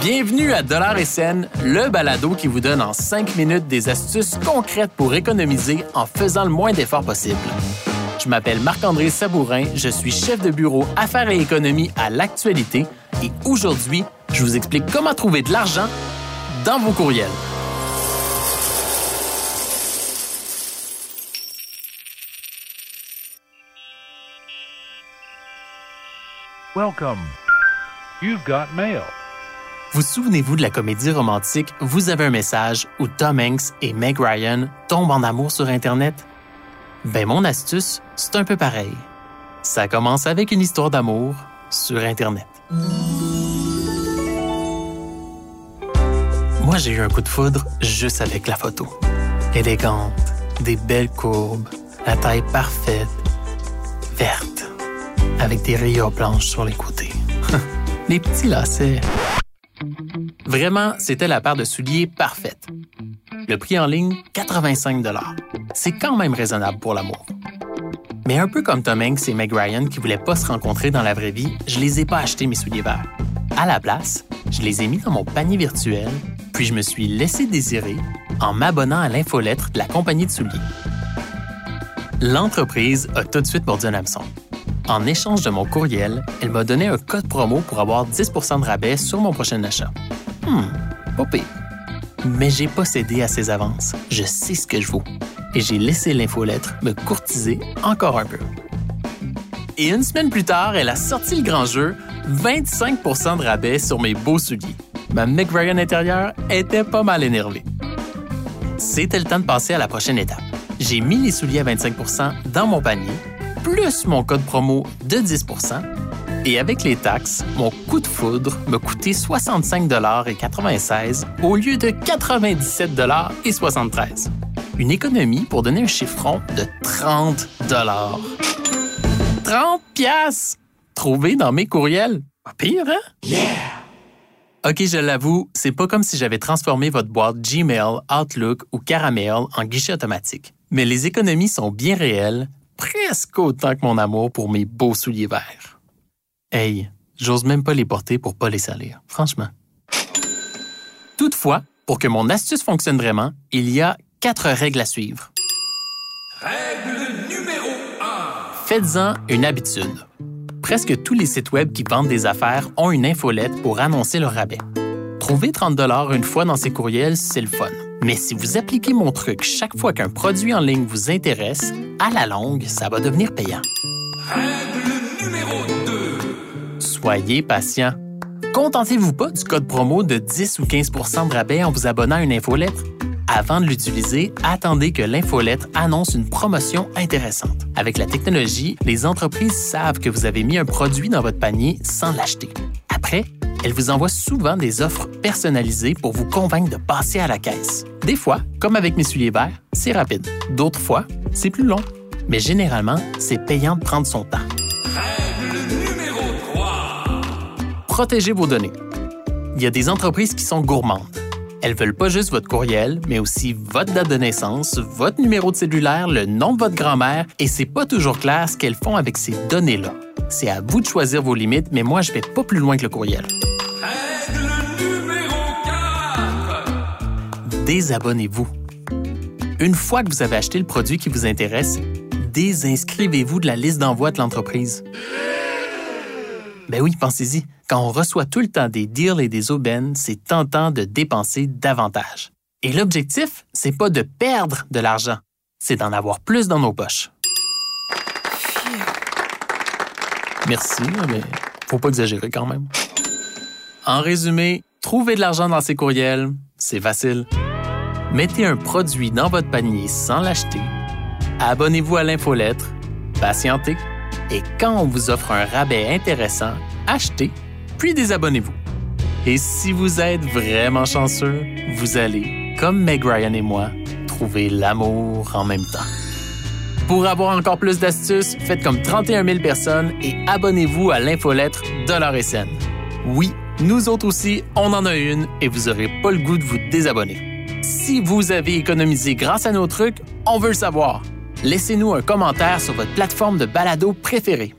Bienvenue à Dollar et Scène, le balado qui vous donne en 5 minutes des astuces concrètes pour économiser en faisant le moins d'efforts possible. Je m'appelle Marc-André Sabourin, je suis chef de bureau Affaires et économie à l'actualité et aujourd'hui, je vous explique comment trouver de l'argent dans vos courriels. Welcome. You've got mail. Vous souvenez-vous de la comédie romantique Vous avez un message où Tom Hanks et Meg Ryan tombent en amour sur Internet? Ben, mon astuce, c'est un peu pareil. Ça commence avec une histoire d'amour sur Internet. Moi, j'ai eu un coup de foudre juste avec la photo. Élégante, des belles courbes, la taille parfaite, verte, avec des rayures blanches sur les côtés. les petits lacets. Vraiment, c'était la paire de souliers parfaite. Le prix en ligne, 85 C'est quand même raisonnable pour l'amour. Mais un peu comme Tom Hanks et Meg Ryan qui voulaient pas se rencontrer dans la vraie vie, je les ai pas achetés mes souliers verts. À la place, je les ai mis dans mon panier virtuel, puis je me suis laissé désirer en m'abonnant à l'infolettre de la compagnie de souliers. L'entreprise a tout de suite mordu un hameçon. En échange de mon courriel, elle m'a donné un code promo pour avoir 10% de rabais sur mon prochain achat. Hmm, pas. Mais j'ai pas cédé à ses avances. Je sais ce que je vaux. Et j'ai laissé l'infolettre me courtiser encore un peu. Et une semaine plus tard, elle a sorti le grand jeu 25% de rabais sur mes beaux souliers. Ma Meg Ryan intérieure était pas mal énervée. C'était le temps de passer à la prochaine étape. J'ai mis les souliers à 25% dans mon panier, plus mon code promo de 10% et avec les taxes, mon coup de foudre me coûtait 65,96 au lieu de 97,73 Une économie pour donner un chiffron de 30 30 piastres! Trouvé dans mes courriels. Pas pire, hein? Yeah! OK, je l'avoue, c'est pas comme si j'avais transformé votre boîte Gmail, Outlook ou Caramel en guichet automatique. Mais les économies sont bien réelles, presque autant que mon amour pour mes beaux souliers verts. Hey, j'ose même pas les porter pour pas les salir, franchement. Toutefois, pour que mon astuce fonctionne vraiment, il y a quatre règles à suivre. Règle numéro 1. Faites-en une habitude. Presque tous les sites web qui vendent des affaires ont une infolette pour annoncer leur rabais. Trouver 30 une fois dans ces courriels, c'est le fun. Mais si vous appliquez mon truc chaque fois qu'un produit en ligne vous intéresse, à la longue, ça va devenir payant. Règle numéro 2. Soyez patient. Contentez-vous pas du code promo de 10 ou 15% de rabais en vous abonnant à une infolettre. Avant de l'utiliser, attendez que l'infolettre annonce une promotion intéressante. Avec la technologie, les entreprises savent que vous avez mis un produit dans votre panier sans l'acheter. Après, elles vous envoient souvent des offres personnalisées pour vous convaincre de passer à la caisse. Des fois, comme avec mes souliers verts, c'est rapide. D'autres fois, c'est plus long. Mais généralement, c'est payant de prendre son temps. Protégez vos données. Il y a des entreprises qui sont gourmandes. Elles veulent pas juste votre courriel, mais aussi votre date de naissance, votre numéro de cellulaire, le nom de votre grand-mère, et c'est pas toujours clair ce qu'elles font avec ces données-là. C'est à vous de choisir vos limites, mais moi, je vais pas plus loin que le courriel. Désabonnez-vous. Une fois que vous avez acheté le produit qui vous intéresse, désinscrivez-vous de la liste d'envoi de l'entreprise. Ben oui, pensez-y. Quand on reçoit tout le temps des deals et des aubaines, c'est tentant de dépenser davantage. Et l'objectif, c'est pas de perdre de l'argent, c'est d'en avoir plus dans nos poches. Merci, mais faut pas exagérer quand même. En résumé, trouver de l'argent dans ces courriels, c'est facile. Mettez un produit dans votre panier sans l'acheter. Abonnez-vous à l'infolettre. Patientez et quand on vous offre un rabais intéressant, achetez, puis désabonnez-vous. Et si vous êtes vraiment chanceux, vous allez, comme Meg Ryan et moi, trouver l'amour en même temps. Pour avoir encore plus d'astuces, faites comme 31 000 personnes et abonnez-vous à l'infolettre Dollar et. Oui, nous autres aussi, on en a une et vous n'aurez pas le goût de vous désabonner. Si vous avez économisé grâce à nos trucs, on veut le savoir. laissez-nous un commentaire sur votre plateforme de balado préférée.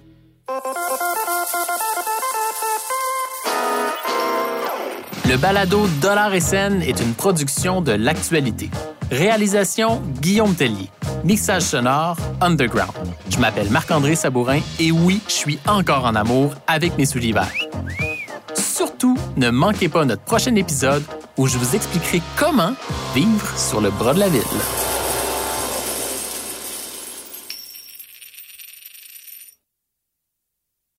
Le balado Dollar et scène est une production de l'actualité. Réalisation Guillaume Tellier. Mixage sonore Underground. Je m'appelle Marc-André Sabourin et oui, je suis encore en amour avec mes verts. Surtout, ne manquez pas notre prochain épisode où je vous expliquerai comment vivre sur le bras de la ville.